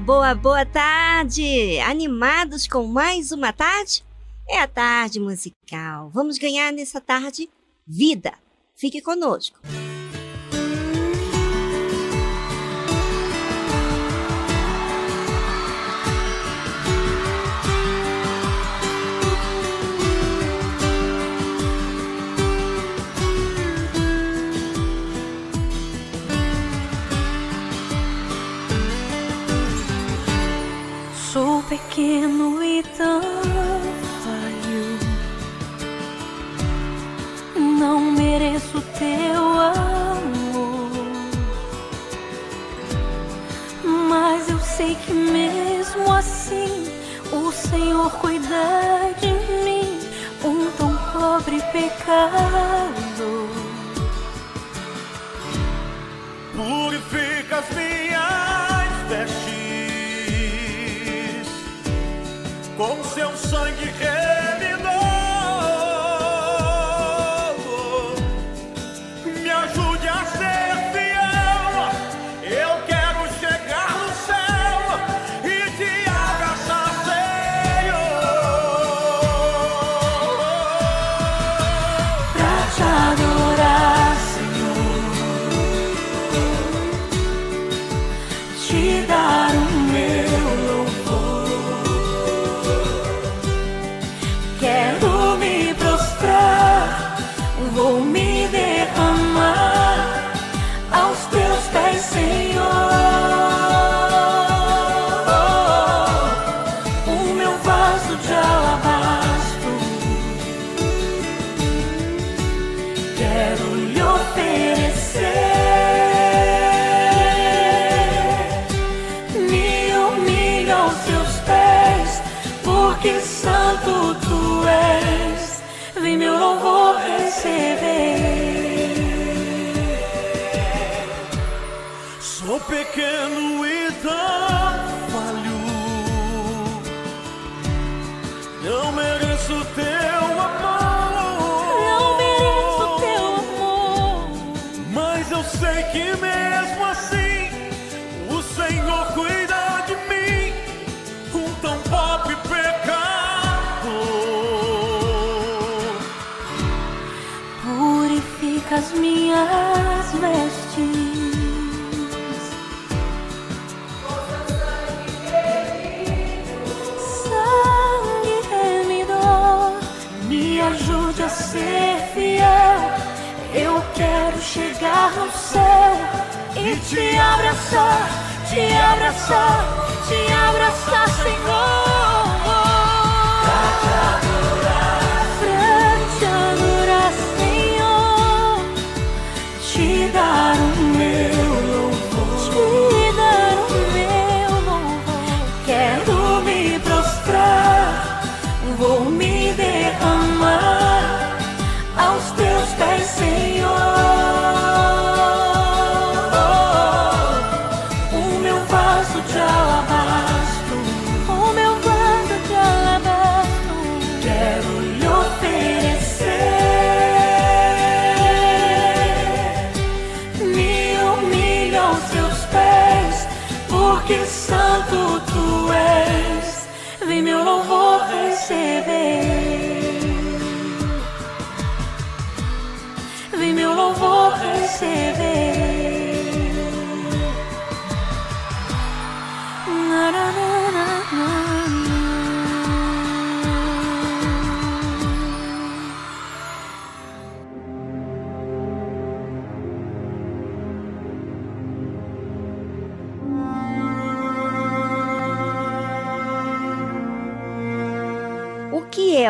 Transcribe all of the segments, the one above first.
Boa, boa, tarde! Animados com mais uma tarde? É a tarde musical. Vamos ganhar nessa tarde vida. Fique conosco. Pequeno e tão falho. Não mereço teu amor, mas eu sei que mesmo assim o Senhor cuida de mim, um tão pobre pecado. Purifica as minhas com seu sangue porque as minhas vestes. Sangue remidor, me ajude a ser fiel. Eu quero chegar no céu e te abraçar, te abraçar, te abraçar, Senhor.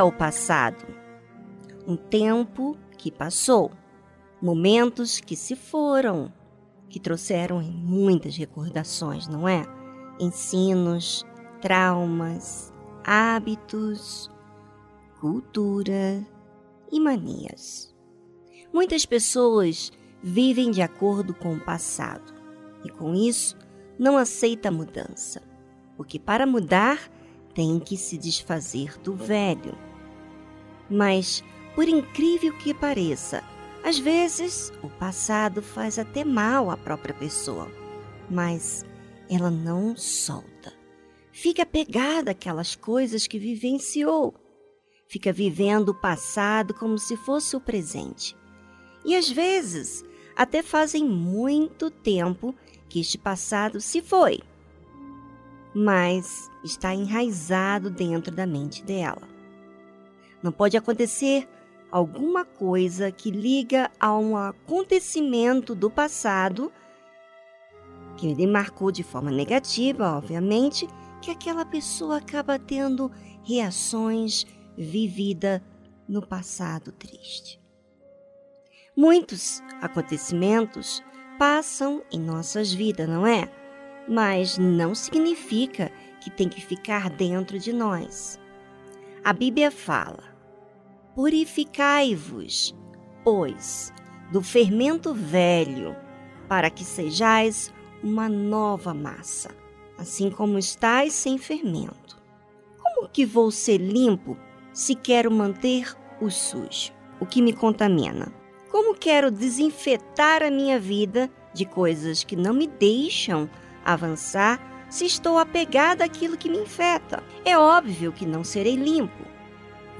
O passado? Um tempo que passou, momentos que se foram, que trouxeram muitas recordações, não é? Ensinos, traumas, hábitos, cultura e manias. Muitas pessoas vivem de acordo com o passado e, com isso, não aceita a mudança, porque para mudar tem que se desfazer do velho. Mas, por incrível que pareça, às vezes o passado faz até mal à própria pessoa, mas ela não solta. Fica pegada àquelas coisas que vivenciou. Fica vivendo o passado como se fosse o presente. E às vezes até fazem muito tempo que este passado se foi mas está enraizado dentro da mente dela. Não pode acontecer alguma coisa que liga a um acontecimento do passado que lhe marcou de forma negativa, obviamente, que aquela pessoa acaba tendo reações vividas no passado triste. Muitos acontecimentos passam em nossas vidas, não é? mas não significa que tem que ficar dentro de nós. A Bíblia fala: Purificai-vos, pois, do fermento velho, para que sejais uma nova massa, assim como estáis sem fermento. Como que vou ser limpo se quero manter o sujo, o que me contamina? Como quero desinfetar a minha vida de coisas que não me deixam avançar se estou apegada àquilo que me infeta. É óbvio que não serei limpo.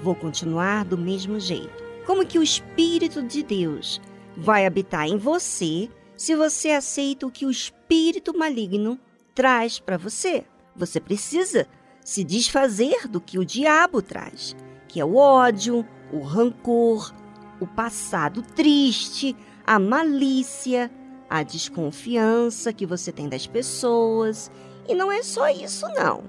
Vou continuar do mesmo jeito. Como que o Espírito de Deus vai habitar em você se você aceita o que o espírito maligno traz para você? Você precisa se desfazer do que o diabo traz, que é o ódio, o rancor, o passado triste, a malícia, a desconfiança que você tem das pessoas. E não é só isso, não.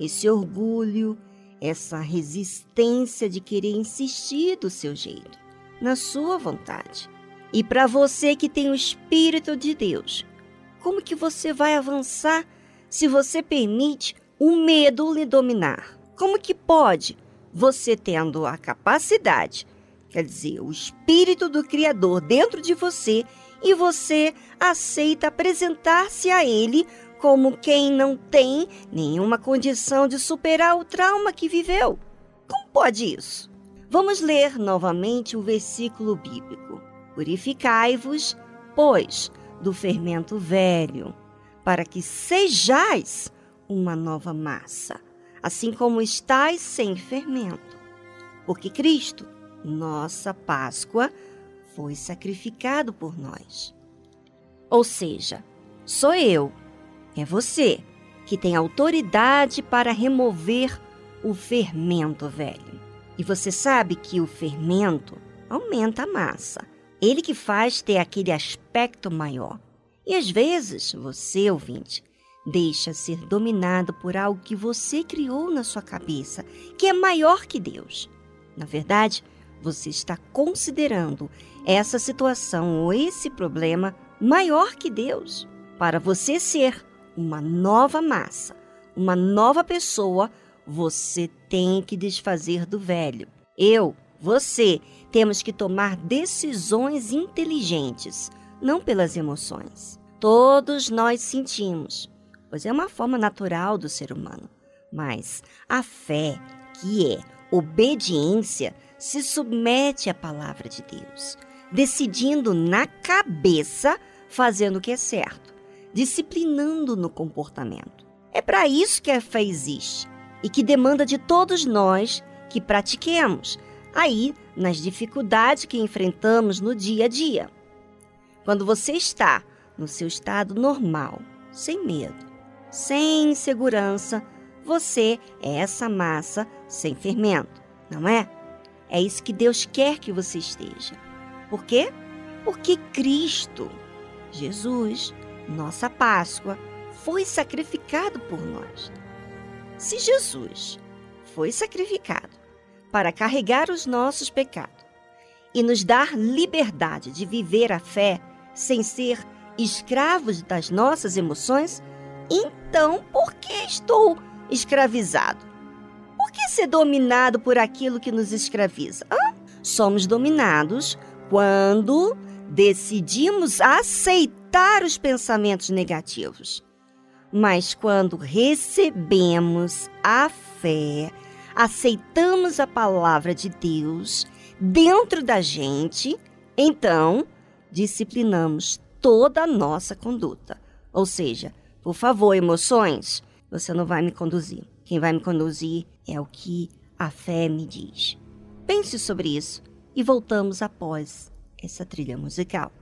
Esse orgulho, essa resistência de querer insistir do seu jeito, na sua vontade. E para você que tem o Espírito de Deus, como que você vai avançar se você permite o medo lhe dominar? Como que pode você tendo a capacidade, quer dizer, o espírito do Criador dentro de você, e você aceita apresentar-se a Ele como quem não tem nenhuma condição de superar o trauma que viveu? Como pode isso? Vamos ler novamente o versículo bíblico. Purificai-vos, pois, do fermento velho, para que sejais uma nova massa, assim como estáis sem fermento. Porque Cristo, nossa Páscoa, foi sacrificado por nós. Ou seja, sou eu, é você, que tem autoridade para remover o fermento velho. E você sabe que o fermento aumenta a massa. Ele que faz ter aquele aspecto maior. E às vezes, você, ouvinte, deixa ser dominado por algo que você criou na sua cabeça, que é maior que Deus. Na verdade, você está considerando essa situação ou esse problema maior que Deus. Para você ser uma nova massa, uma nova pessoa, você tem que desfazer do velho. Eu, você, temos que tomar decisões inteligentes, não pelas emoções. Todos nós sentimos, pois é uma forma natural do ser humano. Mas a fé, que é obediência, se submete à palavra de Deus, decidindo na cabeça fazendo o que é certo, disciplinando no comportamento. É para isso que a fé existe e que demanda de todos nós que pratiquemos, aí nas dificuldades que enfrentamos no dia a dia. Quando você está no seu estado normal, sem medo, sem insegurança, você é essa massa sem fermento, não é? É isso que Deus quer que você esteja. Por quê? Porque Cristo, Jesus, nossa Páscoa, foi sacrificado por nós. Se Jesus foi sacrificado para carregar os nossos pecados e nos dar liberdade de viver a fé sem ser escravos das nossas emoções, então por que estou escravizado? Por que ser dominado por aquilo que nos escraviza? Hã? Somos dominados quando decidimos aceitar os pensamentos negativos. Mas quando recebemos a fé, aceitamos a palavra de Deus dentro da gente, então disciplinamos toda a nossa conduta. Ou seja, por favor, emoções, você não vai me conduzir. Quem vai me conduzir é o que a fé me diz. Pense sobre isso e voltamos após essa trilha musical.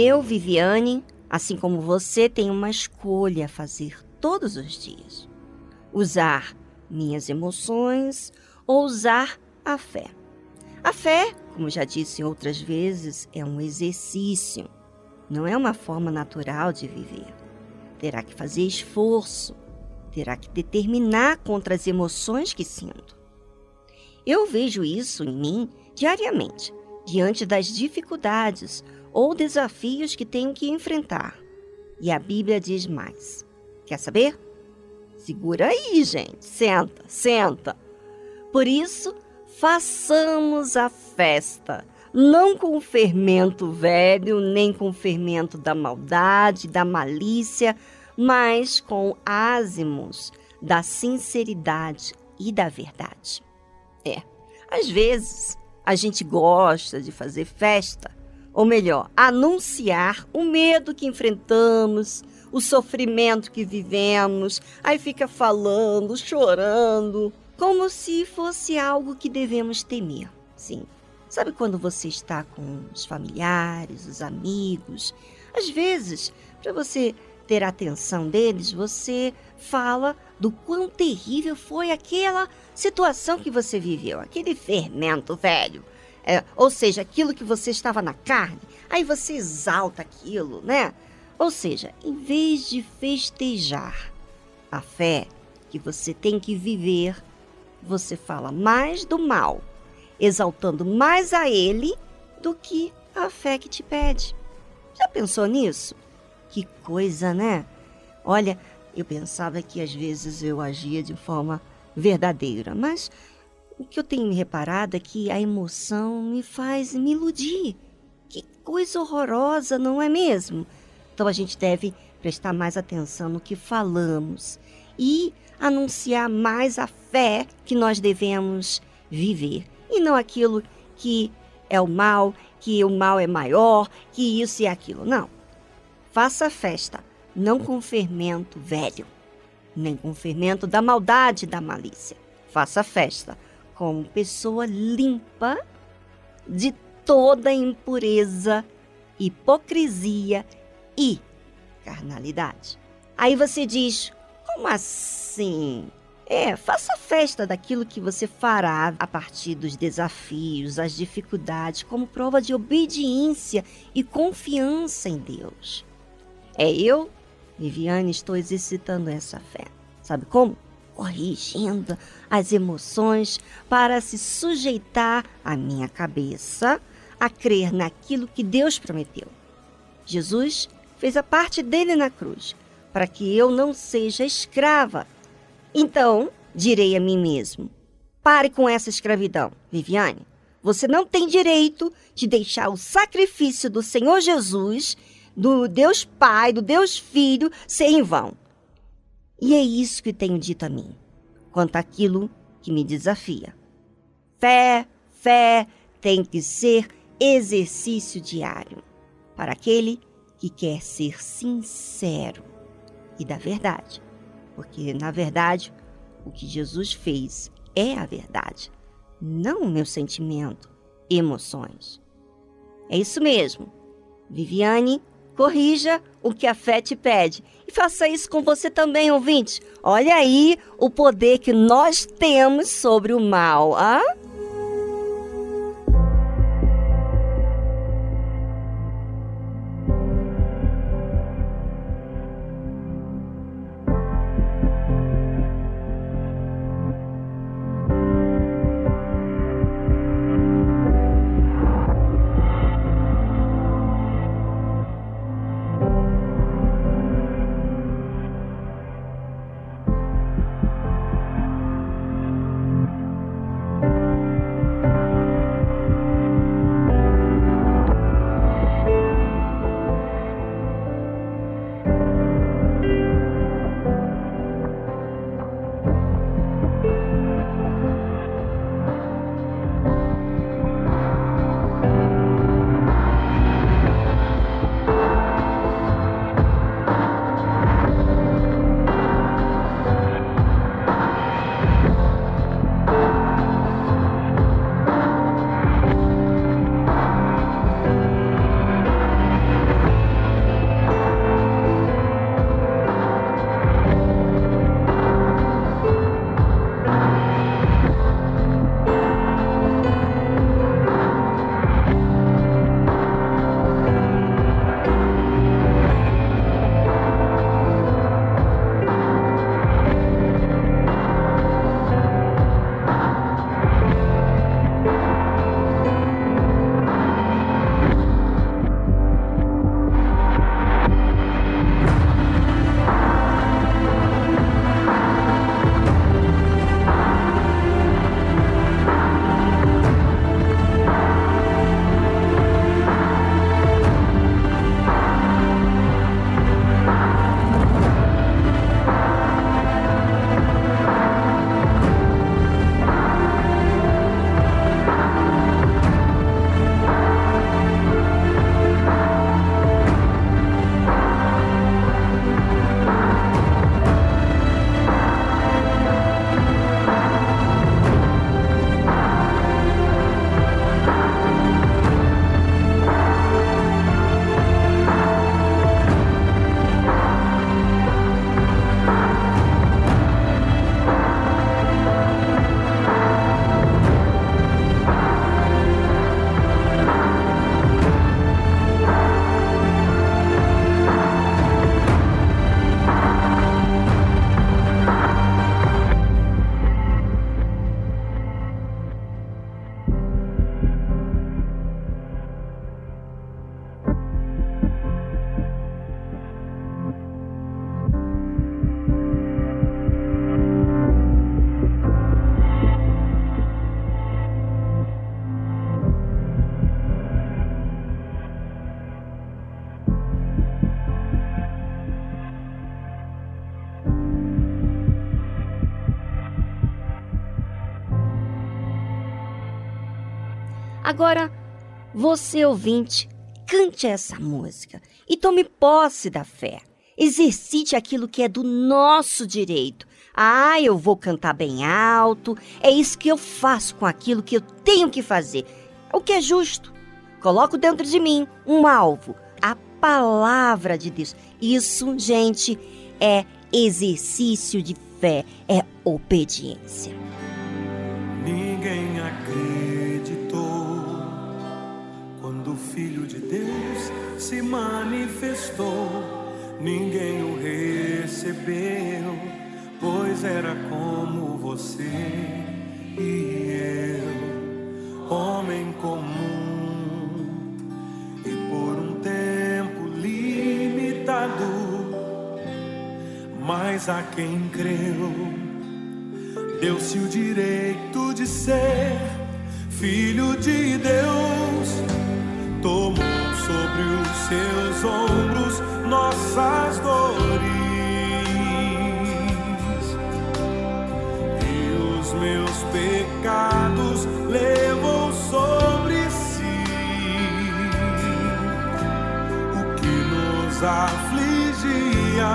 Eu, Viviane, assim como você, tenho uma escolha a fazer todos os dias: usar minhas emoções ou usar a fé. A fé, como já disse outras vezes, é um exercício, não é uma forma natural de viver. Terá que fazer esforço, terá que determinar contra as emoções que sinto. Eu vejo isso em mim diariamente, diante das dificuldades ou desafios que tenho que enfrentar. E a Bíblia diz mais. Quer saber? Segura aí, gente. Senta, senta. Por isso, façamos a festa, não com fermento velho, nem com fermento da maldade, da malícia, mas com ázimos da sinceridade e da verdade. É, às vezes a gente gosta de fazer festa, ou melhor, anunciar o medo que enfrentamos, o sofrimento que vivemos, aí fica falando, chorando, como se fosse algo que devemos temer. Sim. Sabe quando você está com os familiares, os amigos? Às vezes, para você ter a atenção deles, você fala do quão terrível foi aquela situação que você viveu, aquele fermento velho. É, ou seja, aquilo que você estava na carne, aí você exalta aquilo, né? Ou seja, em vez de festejar a fé que você tem que viver, você fala mais do mal, exaltando mais a ele do que a fé que te pede. Já pensou nisso? Que coisa, né? Olha, eu pensava que às vezes eu agia de forma verdadeira, mas o que eu tenho reparado é que a emoção me faz me iludir. Que coisa horrorosa, não é mesmo? Então a gente deve prestar mais atenção no que falamos e anunciar mais a fé que nós devemos viver e não aquilo que é o mal, que o mal é maior, que isso e aquilo. Não. Faça festa, não com fermento velho, nem com fermento da maldade da malícia. Faça festa como pessoa limpa de toda impureza, hipocrisia e carnalidade. Aí você diz: como assim? É, faça festa daquilo que você fará a partir dos desafios, as dificuldades, como prova de obediência e confiança em Deus. É eu, Viviane, estou exercitando essa fé. Sabe como? Corrigindo as emoções para se sujeitar à minha cabeça a crer naquilo que Deus prometeu. Jesus fez a parte dele na cruz, para que eu não seja escrava. Então, direi a mim mesmo: pare com essa escravidão, Viviane. Você não tem direito de deixar o sacrifício do Senhor Jesus, do Deus Pai, do Deus Filho, ser em vão. E é isso que tenho dito a mim, quanto àquilo que me desafia. Fé, fé tem que ser exercício diário para aquele que quer ser sincero e da verdade. Porque, na verdade, o que Jesus fez é a verdade, não o meu sentimento, emoções. É isso mesmo. Viviane, corrija o que a fé te pede. E faça isso com você também, ouvinte. Olha aí o poder que nós temos sobre o mal. Ah? Agora, você ouvinte, cante essa música e tome posse da fé. Exercite aquilo que é do nosso direito. Ah, eu vou cantar bem alto. É isso que eu faço com aquilo que eu tenho que fazer. O que é justo. Coloco dentro de mim um alvo, a palavra de Deus. Isso, gente, é exercício de fé, é obediência. Se manifestou ninguém o recebeu, pois era como você e eu, homem comum, e por um tempo limitado, mas a quem creu, deu-se o direito de ser filho de Deus, tomou sobre os seus ombros nossas dores e os meus pecados levou sobre si. O que nos afligia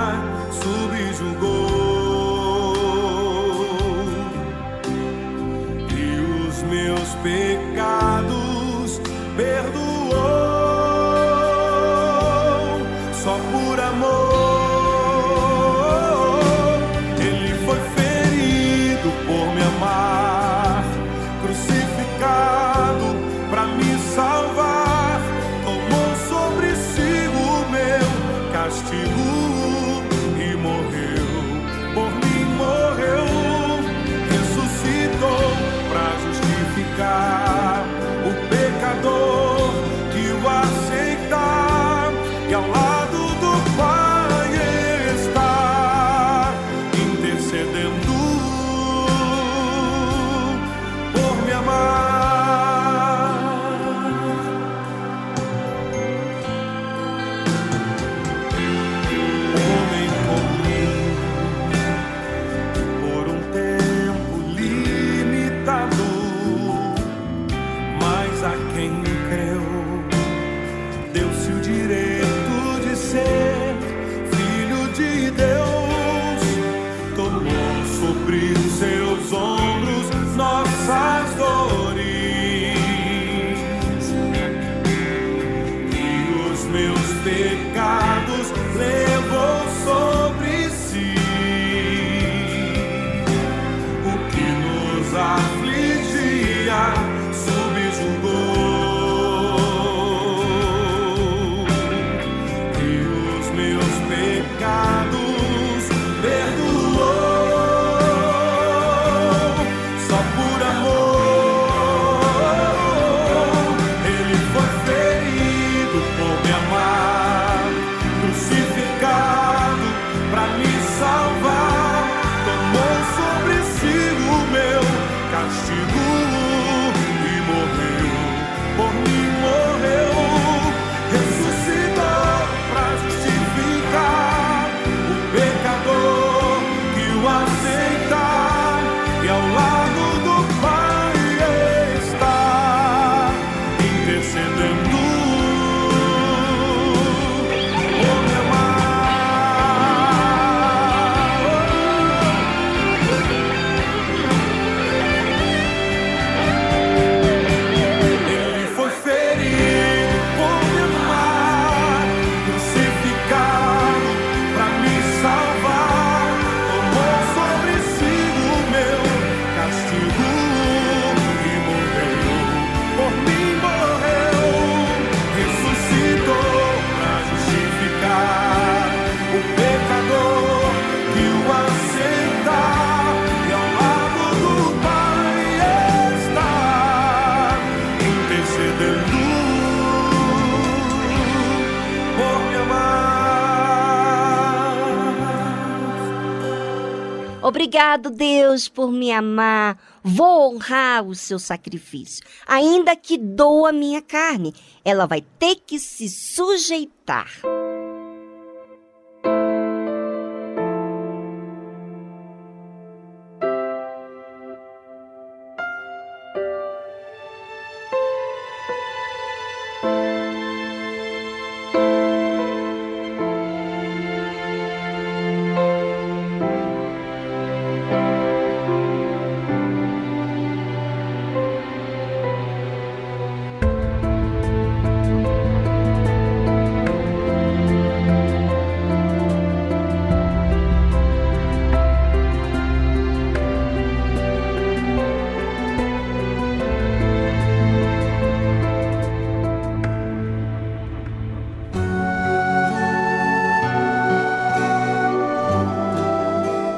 Obrigado, Deus, por me amar. Vou honrar o seu sacrifício. Ainda que doa minha carne, ela vai ter que se sujeitar.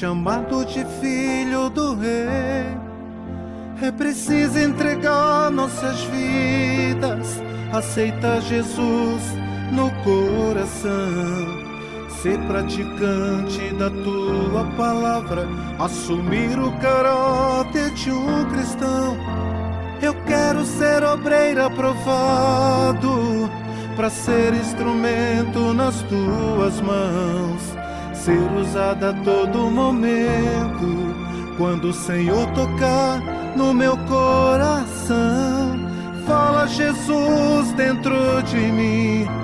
Chamado de filho do Rei. É preciso entregar nossas vidas, aceitar Jesus no coração. Ser praticante da tua palavra, assumir o caráter de um cristão. Eu quero ser obreiro aprovado, para ser instrumento nas tuas mãos, ser usado a todo momento, quando o Senhor tocar no meu coração. Fala Jesus dentro de mim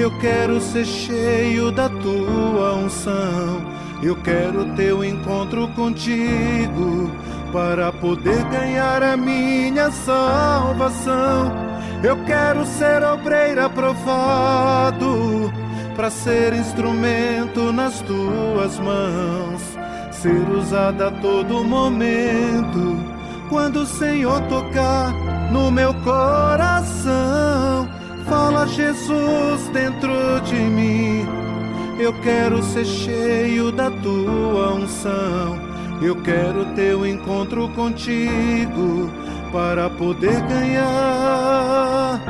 eu quero ser cheio da tua unção. Eu quero ter um encontro contigo para poder ganhar a minha salvação. Eu quero ser obreiro aprovado para ser instrumento nas tuas mãos, ser usado a todo momento. Quando o Senhor tocar no meu coração, fala Jesus dentro de mim. Eu quero ser cheio da tua unção. Eu quero ter um encontro contigo para poder ganhar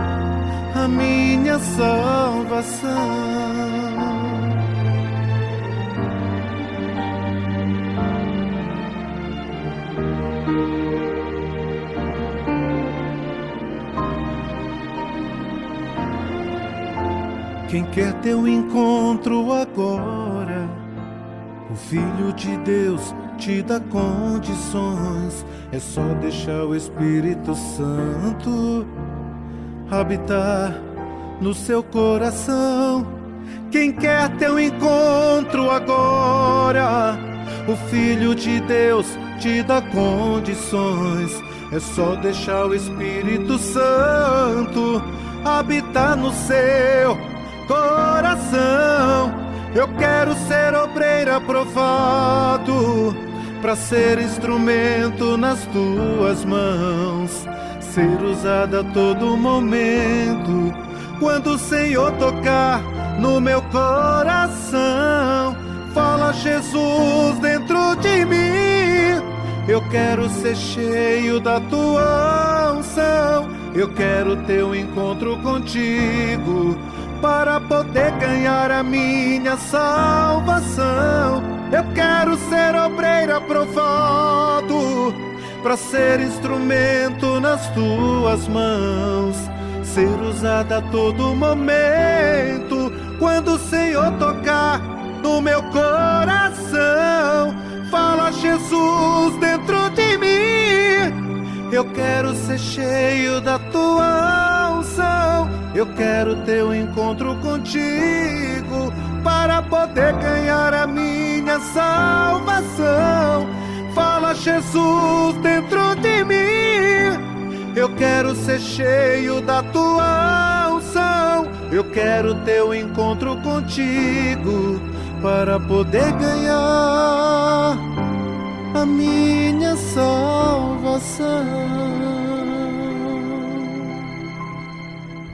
a minha salvação. Quem quer ter um encontro agora, o Filho de Deus te dá condições. É só deixar o Espírito Santo habitar no seu coração. Quem quer ter um encontro agora, o Filho de Deus te dá condições. É só deixar o Espírito Santo habitar no seu coração. Eu quero ser obreiro aprovado para ser instrumento nas tuas mãos, ser usado a todo momento. Quando o Senhor tocar no meu coração, fala Jesus dentro de mim. Eu quero ser cheio da tua unção. Eu quero ter um encontro contigo para poder ganhar a minha salvação. Eu quero ser obreiro aprovado para ser instrumento nas tuas mãos, ser usada a todo momento. Quando o Senhor tocar no meu coração, fala Jesus dentro de mim. Eu quero ser cheio da tua unção. Eu quero ter um encontro contigo para poder ganhar a minha salvação. Fala, Jesus, dentro de mim. Eu quero ser cheio da tua unção. Eu quero ter um encontro contigo para poder ganhar a minha salvação.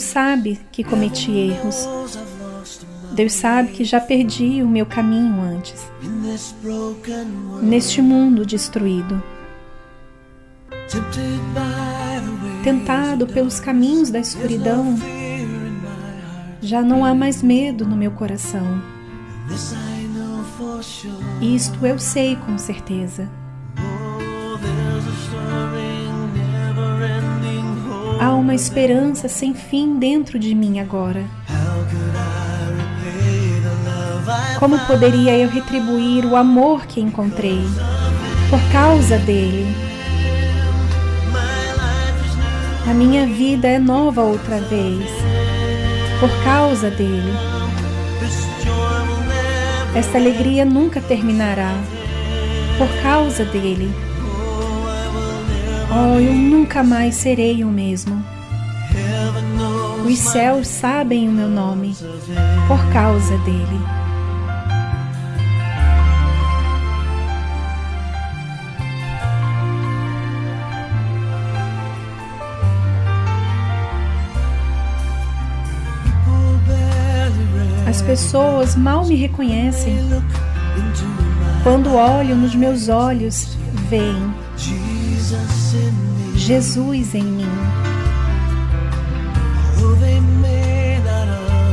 Deus sabe que cometi erros. Deus sabe que já perdi o meu caminho antes. Neste mundo destruído. Tentado pelos caminhos da escuridão, já não há mais medo no meu coração. Isto eu sei com certeza. Uma esperança sem fim dentro de mim agora. Como poderia eu retribuir o amor que encontrei por causa dele? A minha vida é nova outra vez por causa dele. Esta alegria nunca terminará por causa dele. Oh, eu nunca mais serei o mesmo. Os céus sabem o meu nome por causa dele. As pessoas mal me reconhecem. Quando olham nos meus olhos, veem Jesus em mim.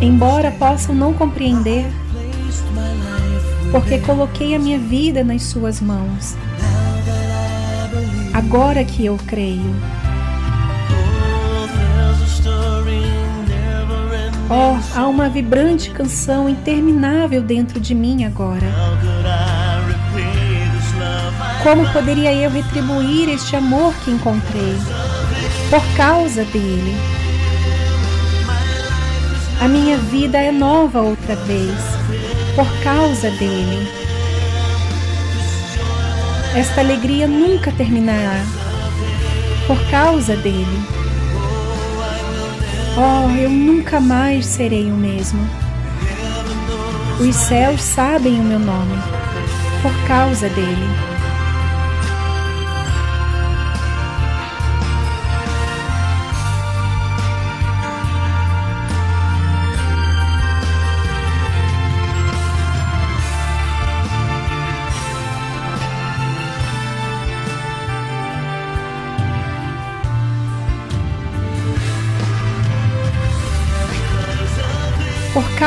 Embora possam não compreender, porque coloquei a minha vida nas Suas mãos. Agora que eu creio. Oh, há uma vibrante canção interminável dentro de mim agora. Como poderia eu retribuir este amor que encontrei? Por causa dele. A minha vida é nova outra vez, por causa dele. Esta alegria nunca terminará, por causa dele. Oh, eu nunca mais serei o mesmo. Os céus sabem o meu nome, por causa dele.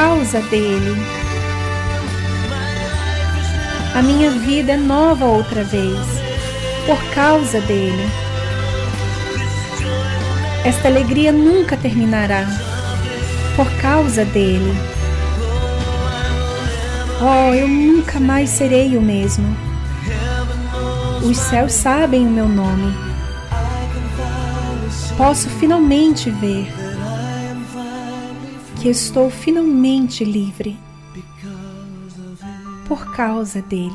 Causa dele. A minha vida é nova outra vez, por causa dele. Esta alegria nunca terminará, por causa dele. Oh, eu nunca mais serei o mesmo. Os céus sabem o meu nome. Posso finalmente ver que estou finalmente livre por causa dele.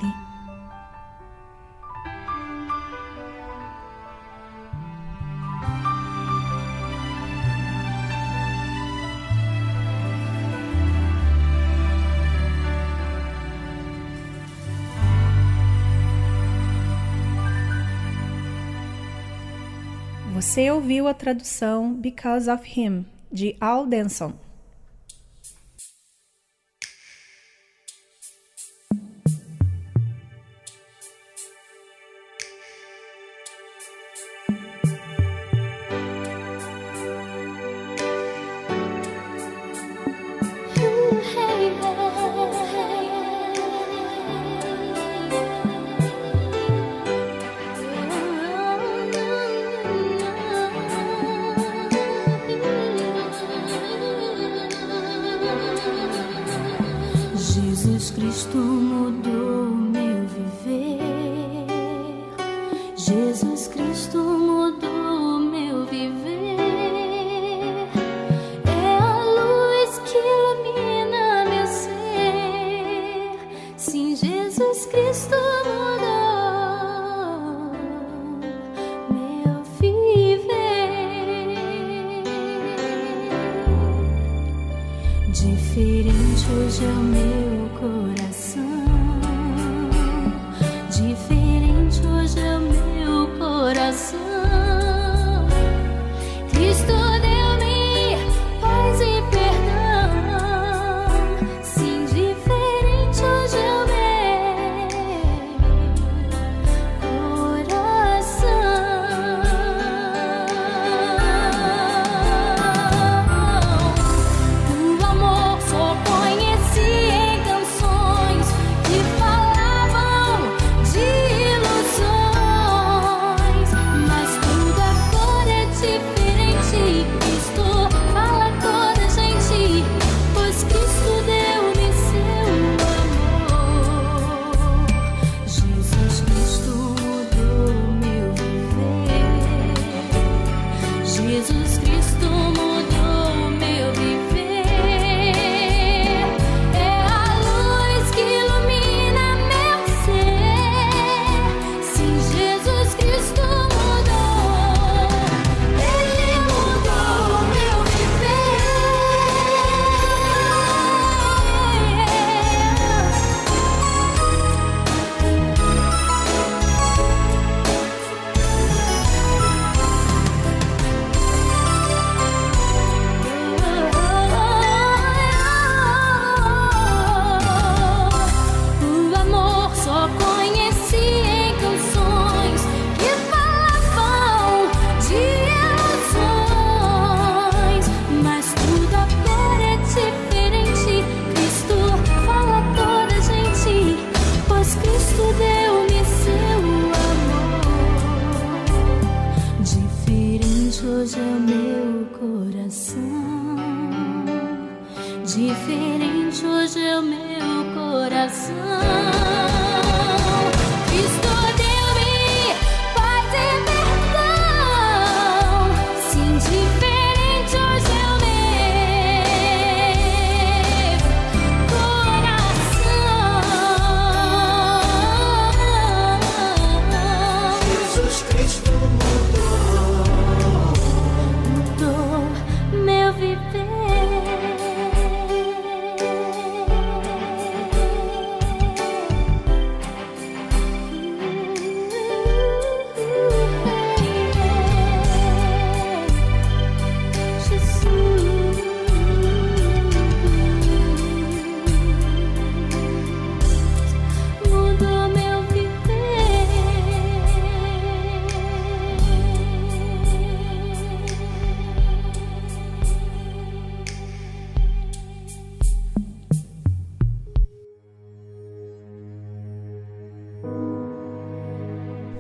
Você ouviu a tradução Because of Him, de Al Denson. Jesus Cristo mudou meu viver. Diferente hoje é o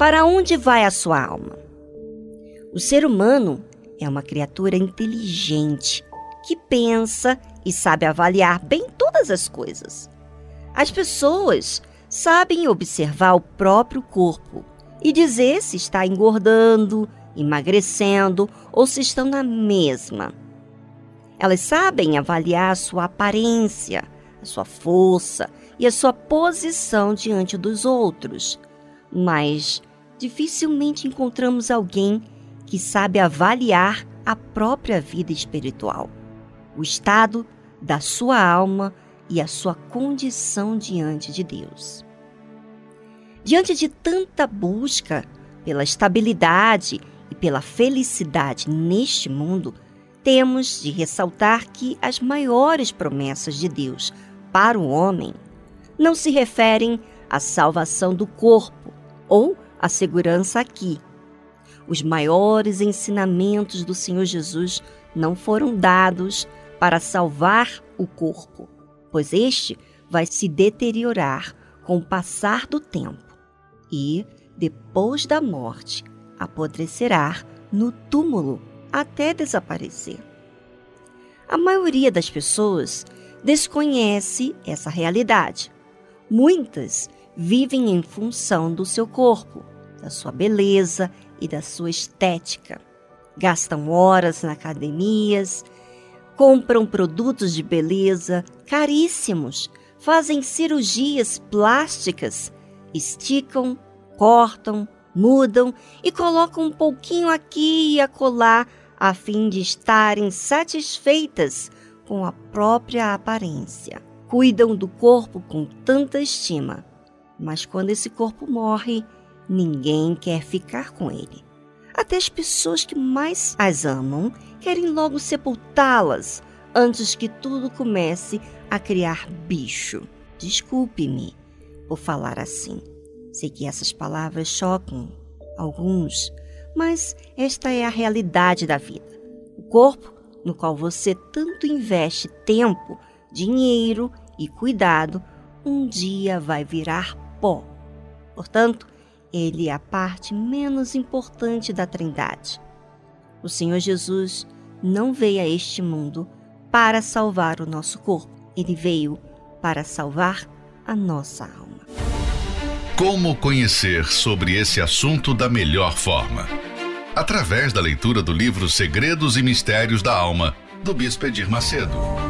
Para onde vai a sua alma? O ser humano é uma criatura inteligente que pensa e sabe avaliar bem todas as coisas. As pessoas sabem observar o próprio corpo e dizer se está engordando, emagrecendo ou se estão na mesma. Elas sabem avaliar a sua aparência, a sua força e a sua posição diante dos outros, mas dificilmente encontramos alguém que sabe avaliar a própria vida espiritual, o estado da sua alma e a sua condição diante de Deus. Diante de tanta busca pela estabilidade e pela felicidade neste mundo, temos de ressaltar que as maiores promessas de Deus para o homem não se referem à salvação do corpo ou a segurança aqui. Os maiores ensinamentos do Senhor Jesus não foram dados para salvar o corpo, pois este vai se deteriorar com o passar do tempo e, depois da morte, apodrecerá no túmulo até desaparecer. A maioria das pessoas desconhece essa realidade. Muitas vivem em função do seu corpo, da sua beleza e da sua estética. Gastam horas na academias, compram produtos de beleza caríssimos, fazem cirurgias plásticas, esticam, cortam, mudam e colocam um pouquinho aqui e acolá a fim de estarem satisfeitas com a própria aparência. Cuidam do corpo com tanta estima, mas quando esse corpo morre, ninguém quer ficar com ele. Até as pessoas que mais as amam querem logo sepultá-las antes que tudo comece a criar bicho. Desculpe-me por falar assim. Sei que essas palavras chocam alguns, mas esta é a realidade da vida. O corpo no qual você tanto investe tempo, dinheiro e cuidado, um dia vai virar pó. Portanto, ele é a parte menos importante da Trindade. O Senhor Jesus não veio a este mundo para salvar o nosso corpo, ele veio para salvar a nossa alma. Como conhecer sobre esse assunto da melhor forma? Através da leitura do livro Segredos e Mistérios da Alma, do Bispo Edir Macedo.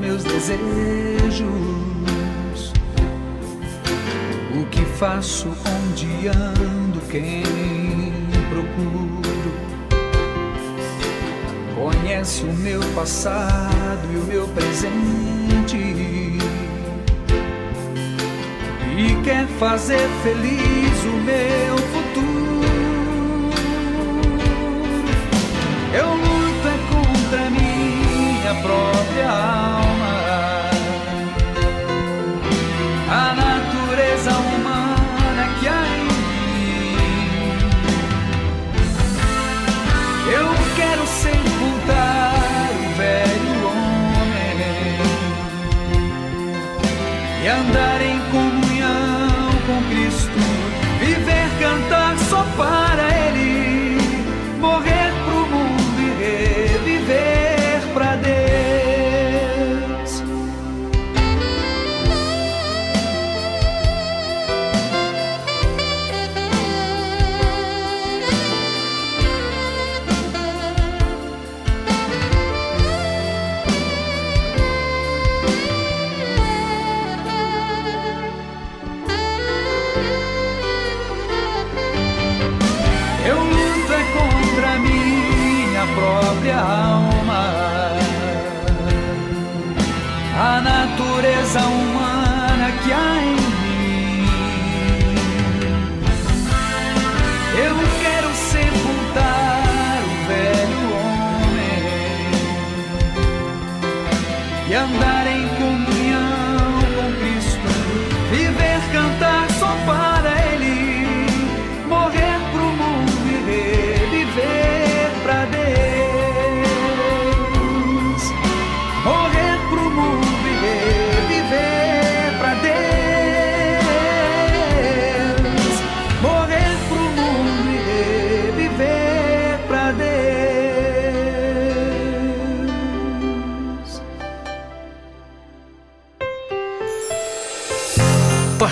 meus desejos, o que faço, onde ando, quem procuro. Conhece o meu passado e o meu presente e quer fazer feliz o meu futuro. Eu luto é contra minha própria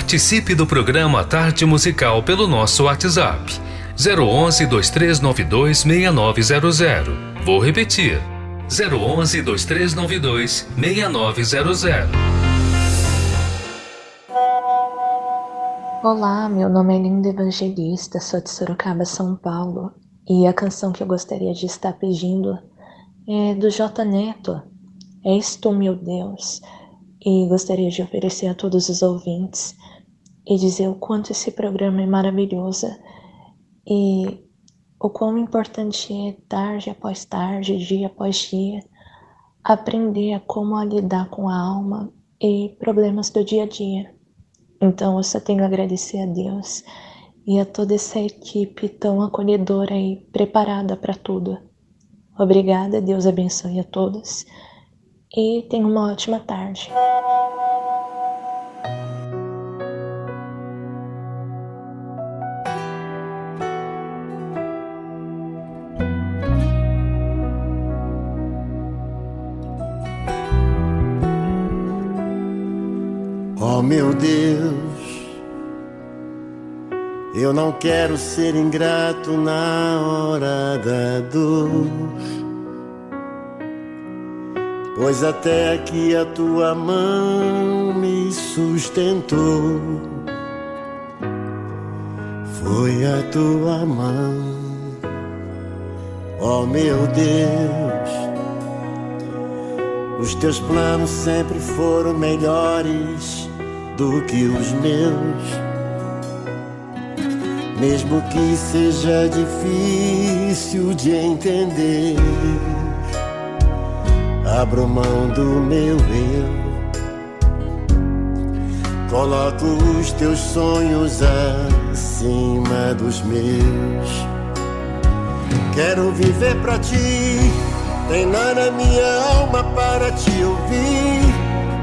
Participe do programa Tarde Musical pelo nosso WhatsApp 011 2392 6900. Vou repetir. 011 2392 6900. Olá, meu nome é Linda Evangelista, sou de Sorocaba, São Paulo, e a canção que eu gostaria de estar pedindo é do J Neto, És Tu, meu Deus, e gostaria de oferecer a todos os ouvintes e dizer o quanto esse programa é maravilhoso e o quão importante é, tarde após tarde, dia após dia, aprender a como a lidar com a alma e problemas do dia a dia. Então eu só tenho a agradecer a Deus e a toda essa equipe tão acolhedora e preparada para tudo. Obrigada, Deus abençoe a todos e tenha uma ótima tarde. Meu Deus, eu não quero ser ingrato na hora da dor, pois até aqui a tua mão me sustentou. Foi a tua mão, oh meu Deus. Os teus planos sempre foram melhores do que os meus. Mesmo que seja difícil de entender, abro mão do meu eu. Coloco os teus sonhos acima dos meus. Quero viver pra ti treinar a minha alma para te ouvir.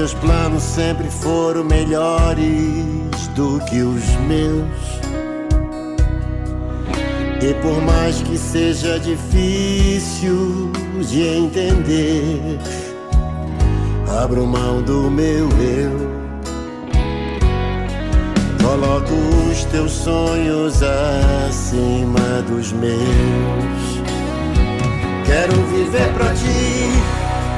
Teus planos sempre foram melhores do que os meus. E por mais que seja difícil de entender, abro mão do meu eu. Coloco os teus sonhos acima dos meus.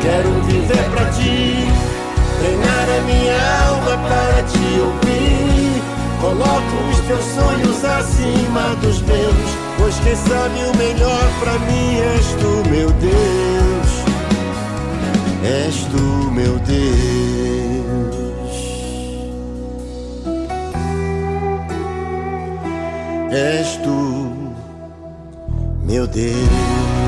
Quero viver pra ti, treinar a minha alma para te ouvir. Coloco os teus sonhos acima dos meus, pois quem sabe o melhor pra mim és tu, meu Deus. És tu, meu Deus. És tu, meu Deus.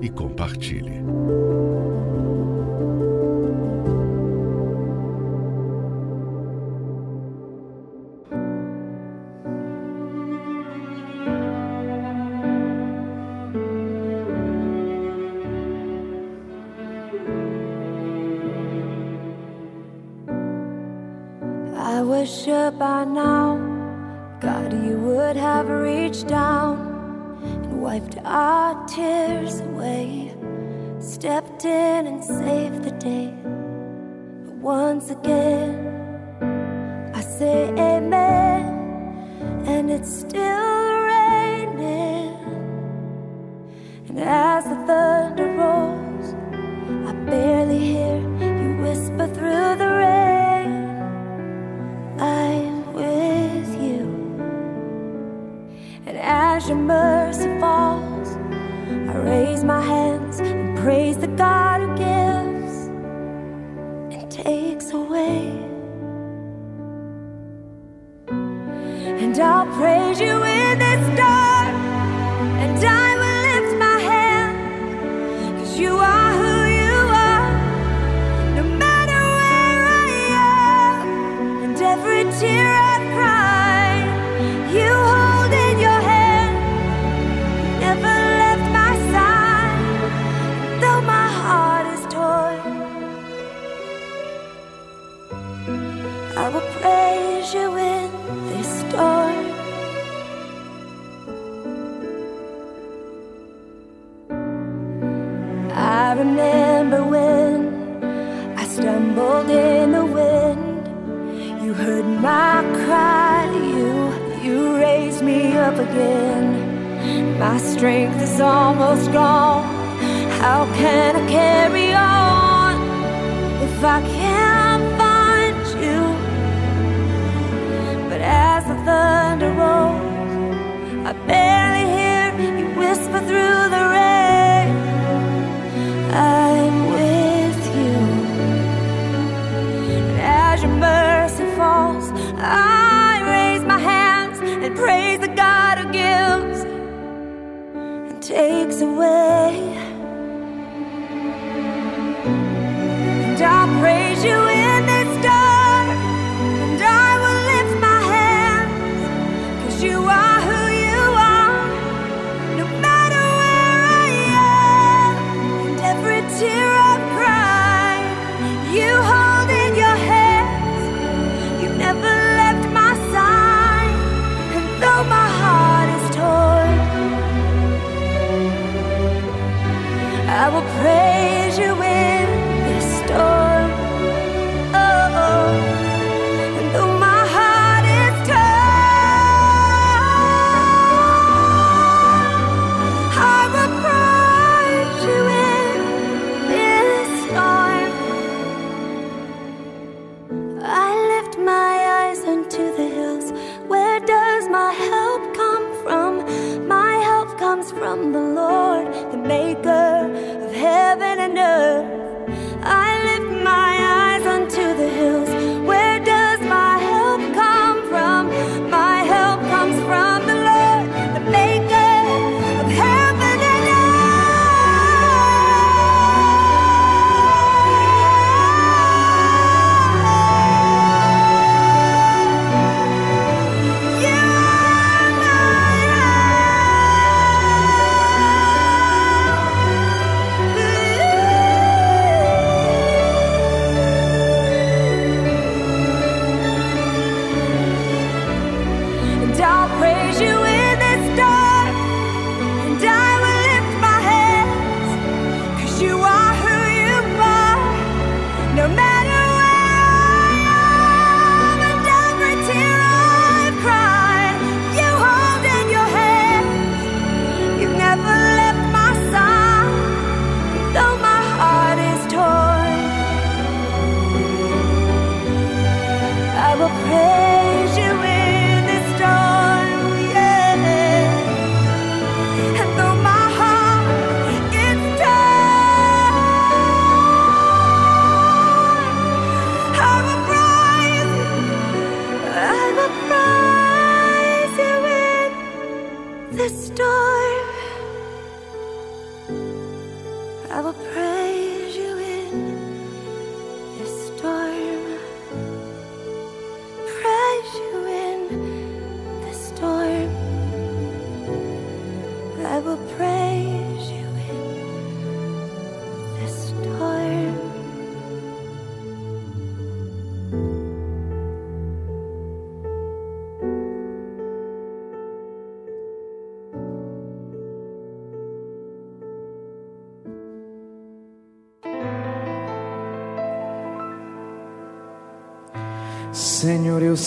e compartilhe. I sure by now, God, you would have reached down wiped our tears away. Stepped in and saved the day. But once again, I say amen, and it's still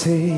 Senhor,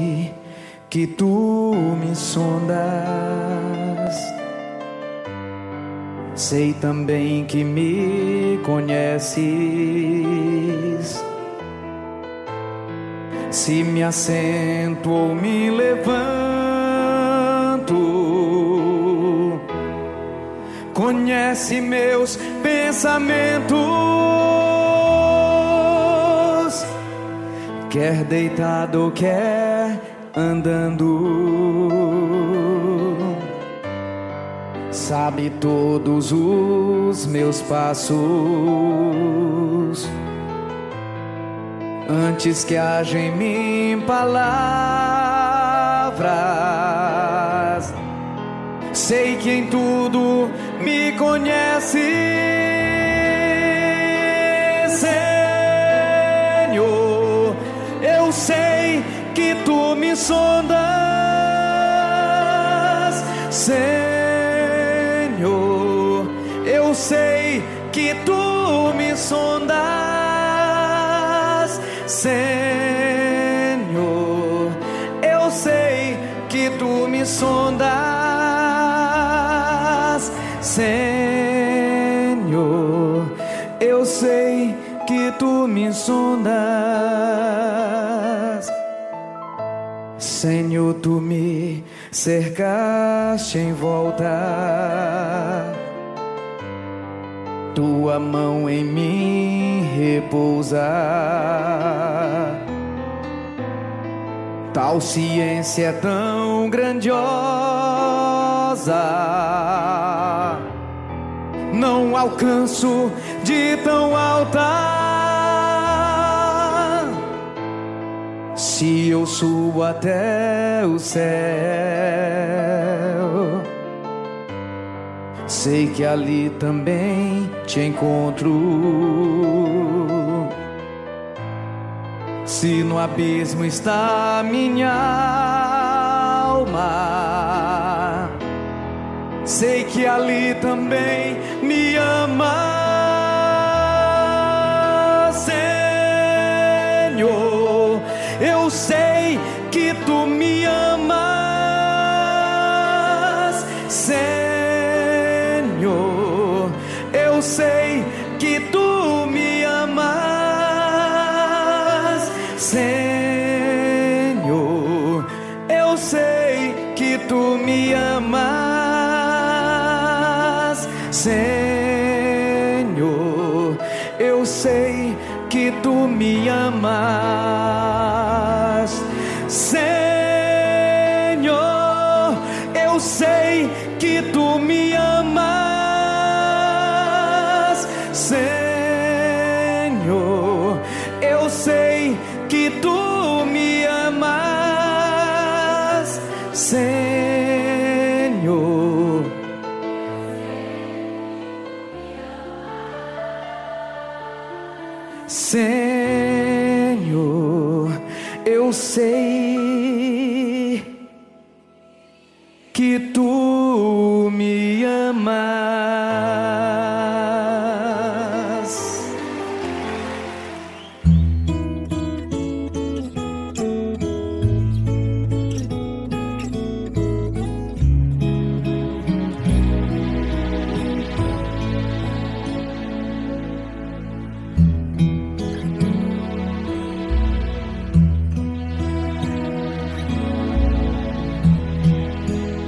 sei que em tudo me conhece, Senhor. Eu sei que tu me sondas, tu me sondas. Senhor, tu me cercaste em volta. Tua mão em mim repousa. Tal ciência tão grandiosa. Não alcanço de tão alta. Se eu subo até o céu, sei que ali também te encontro. Se no abismo está minha alma, sei que ali também me ama. Senhor. Eu sei que tu me amas,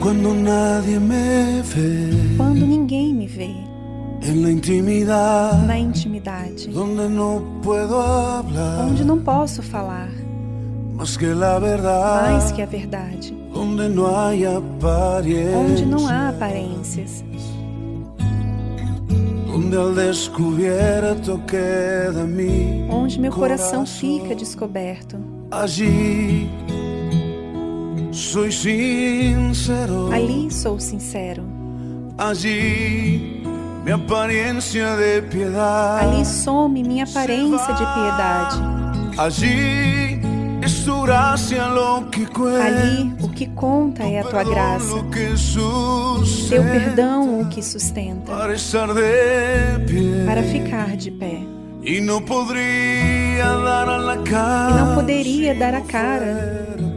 Cuando nadie me ve. Quando ninguém me vê. En la intimidad, na intimidade, donde no puedo hablar. Onde não posso falar. Más que la mais que a verdade, donde no hay apariencia, onde não há aparências, donde al descubierto queda mi onde meu coração corazón. fica descoberto. Allí soy sincero, Ali sou sincero, allí mi apariencia de piedad, ali some minha aparência de piedade, allí es tu gracia lo que cuenta, ali o que conta é a tua graça, teu perdão o que sustenta, para estar de pie. Para ficar de pé. E não poderia dar a cara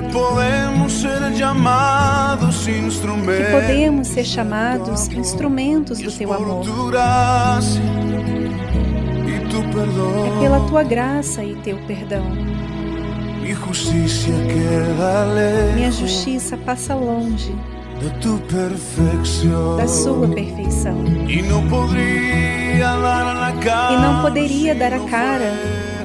que podemos ser chamados instrumentos, que podemos ser chamados instrumentos do teu amor. É pela tua graça e teu perdão. Minha justiça passa longe da sua perfeição. E não poderia dar a cara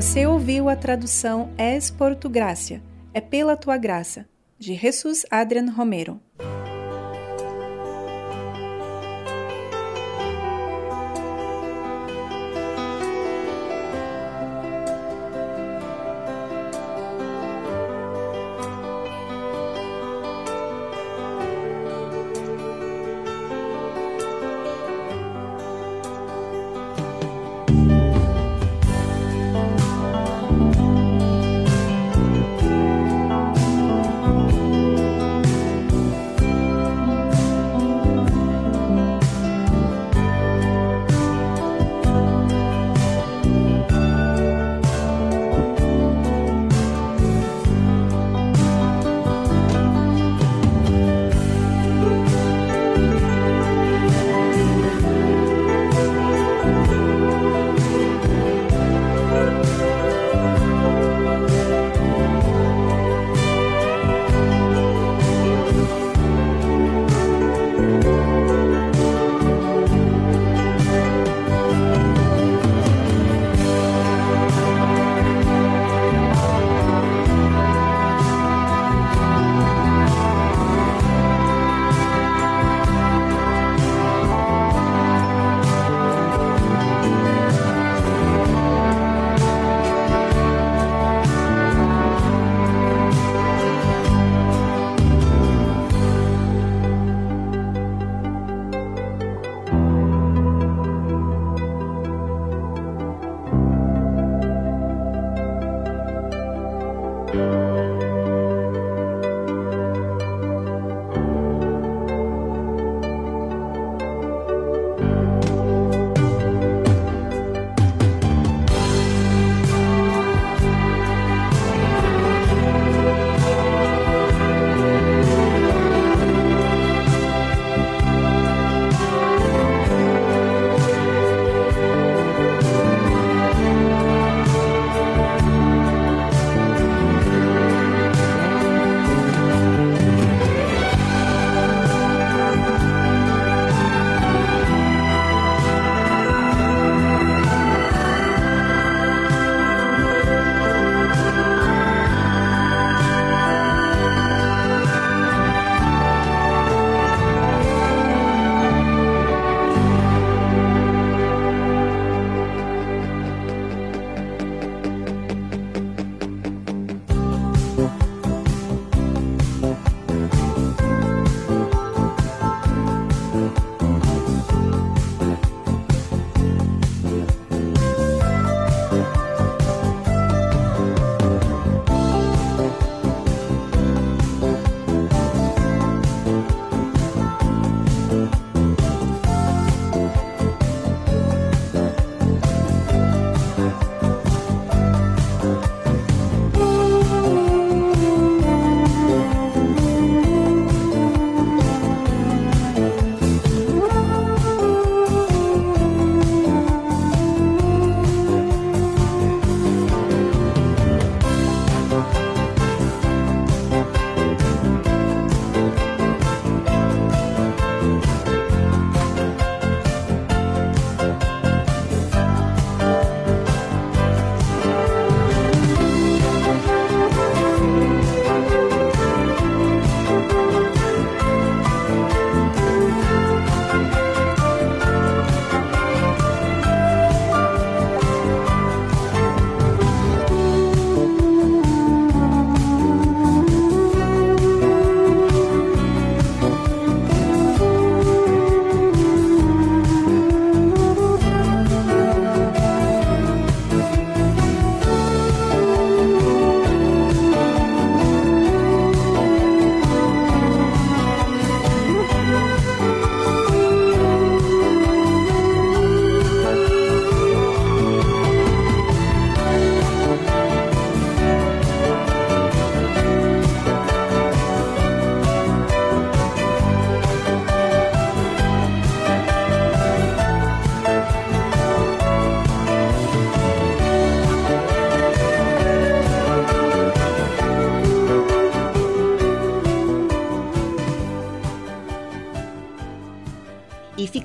Você ouviu a tradução Es por tu gracia, é pela tua graça, de Jesus Adrian Romero.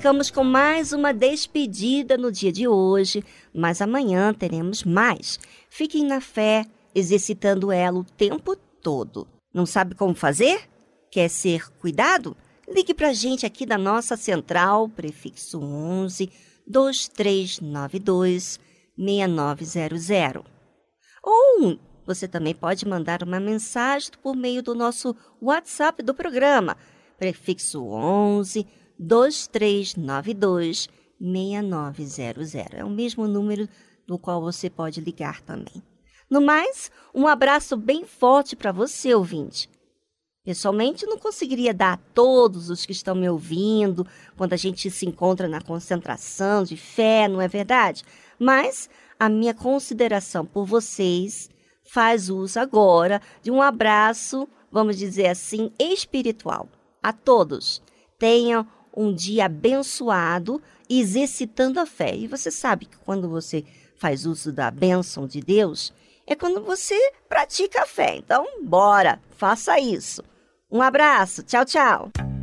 Ficamos com mais uma despedida no dia de hoje, mas amanhã teremos mais. Fiquem na fé, exercitando ela o tempo todo. Não sabe como fazer? Quer ser cuidado? Ligue para a gente aqui da nossa central, prefixo 11 2392 6900. Ou você também pode mandar uma mensagem por meio do nosso WhatsApp do programa, prefixo 11 2392 6900. É o mesmo número do qual você pode ligar também. No mais, um abraço bem forte para você, ouvinte. Pessoalmente, não conseguiria dar a todos os que estão me ouvindo quando a gente se encontra na concentração de fé, não é verdade? Mas a minha consideração por vocês faz uso agora de um abraço, vamos dizer assim, espiritual. A todos, tenham um dia abençoado, exercitando a fé. E você sabe que quando você faz uso da bênção de Deus, é quando você pratica a fé. Então, bora, faça isso. Um abraço, tchau, tchau.